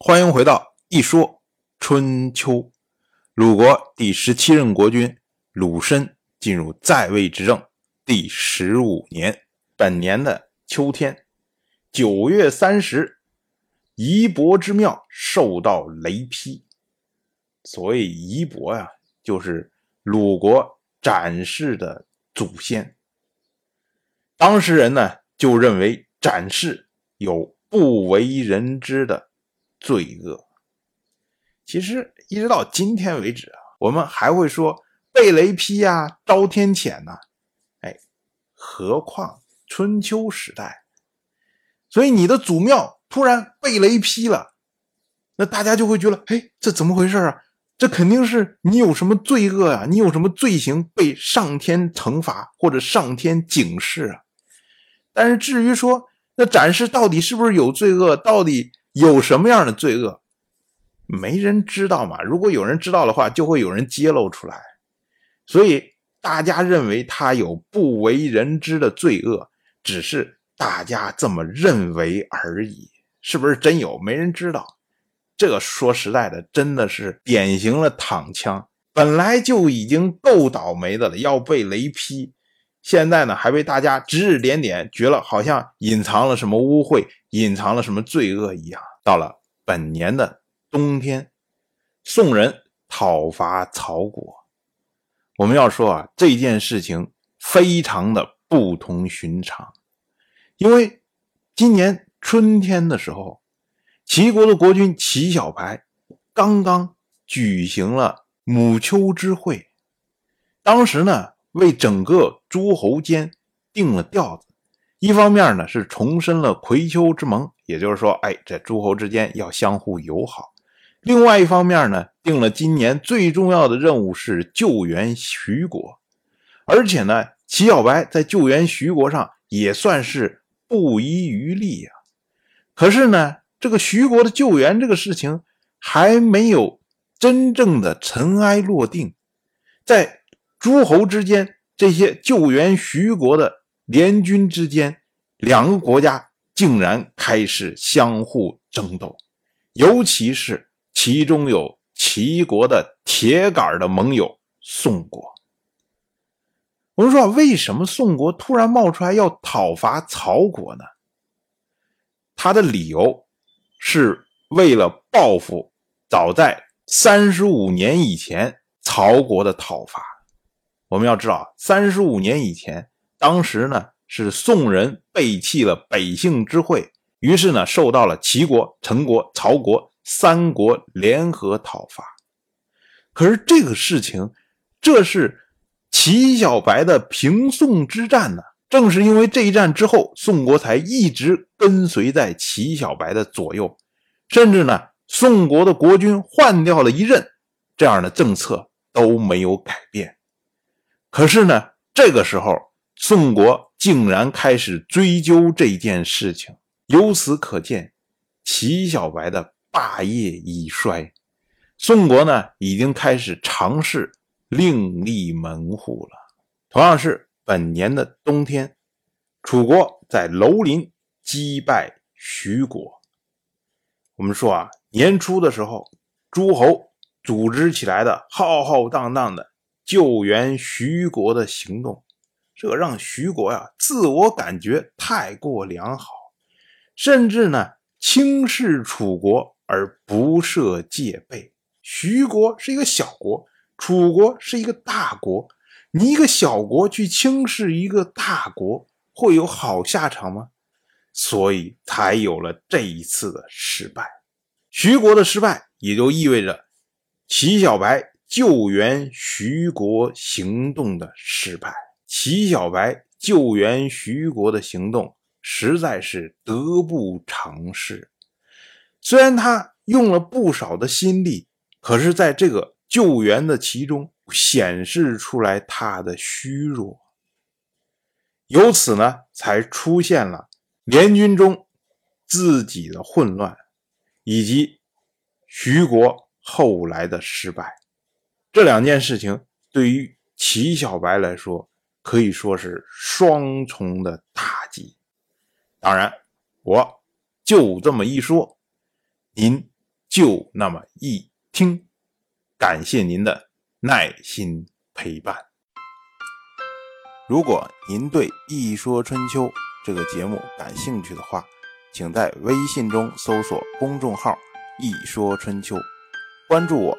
欢迎回到一说春秋。鲁国第十七任国君鲁申进入在位执政第十五年，本年的秋天，九月三十，夷伯之庙受到雷劈。所谓夷伯呀，就是鲁国展氏的祖先。当事人呢，就认为展氏有不为人知的罪恶。其实一直到今天为止啊，我们还会说被雷劈呀、遭天谴呐，哎，何况春秋时代？所以你的祖庙突然被雷劈了，那大家就会觉得，哎，这怎么回事啊？这肯定是你有什么罪恶啊？你有什么罪行被上天惩罚或者上天警示啊？但是至于说那展示到底是不是有罪恶，到底有什么样的罪恶？没人知道嘛。如果有人知道的话，就会有人揭露出来。所以大家认为他有不为人知的罪恶，只是大家这么认为而已。是不是真有？没人知道。这个说实在的，真的是典型的躺枪。本来就已经够倒霉的了，要被雷劈，现在呢还被大家指指点点，觉得好像隐藏了什么污秽，隐藏了什么罪恶一样。到了本年的。冬天，宋人讨伐曹国。我们要说啊，这件事情非常的不同寻常，因为今年春天的时候，齐国的国君齐小白刚刚举行了母丘之会，当时呢，为整个诸侯间定了调子，一方面呢是重申了葵丘之盟，也就是说，哎，这诸侯之间要相互友好。另外一方面呢，定了今年最重要的任务是救援徐国，而且呢，齐小白在救援徐国上也算是不遗余力呀。可是呢，这个徐国的救援这个事情还没有真正的尘埃落定，在诸侯之间，这些救援徐国的联军之间，两个国家竟然开始相互争斗，尤其是。其中有齐国的铁杆的盟友宋国。我们说，为什么宋国突然冒出来要讨伐曹国呢？他的理由是为了报复早在三十五年以前曹国的讨伐。我们要知道，三十五年以前，当时呢是宋人背弃了北杏之会，于是呢受到了齐国、陈国、曹国。三国联合讨伐，可是这个事情，这是齐小白的平宋之战呢。正是因为这一战之后，宋国才一直跟随在齐小白的左右，甚至呢，宋国的国君换掉了一任，这样的政策都没有改变。可是呢，这个时候，宋国竟然开始追究这件事情，由此可见，齐小白的。霸业已衰，宋国呢已经开始尝试另立门户了。同样是本年的冬天，楚国在楼林击败徐国。我们说啊，年初的时候，诸侯组织起来的浩浩荡荡的救援徐国的行动，这让徐国呀自我感觉太过良好，甚至呢轻视楚国。而不设戒备。徐国是一个小国，楚国是一个大国。你一个小国去轻视一个大国，会有好下场吗？所以才有了这一次的失败。徐国的失败，也就意味着齐小白救援徐国行动的失败。齐小白救援徐国的行动，实在是得不偿失。虽然他用了不少的心力，可是在这个救援的其中显示出来他的虚弱，由此呢才出现了联军中自己的混乱，以及徐国后来的失败。这两件事情对于齐小白来说可以说是双重的打击。当然，我就这么一说。您就那么一听。感谢您的耐心陪伴。如果您对《一说春秋》这个节目感兴趣的话，请在微信中搜索公众号“一说春秋”，关注我。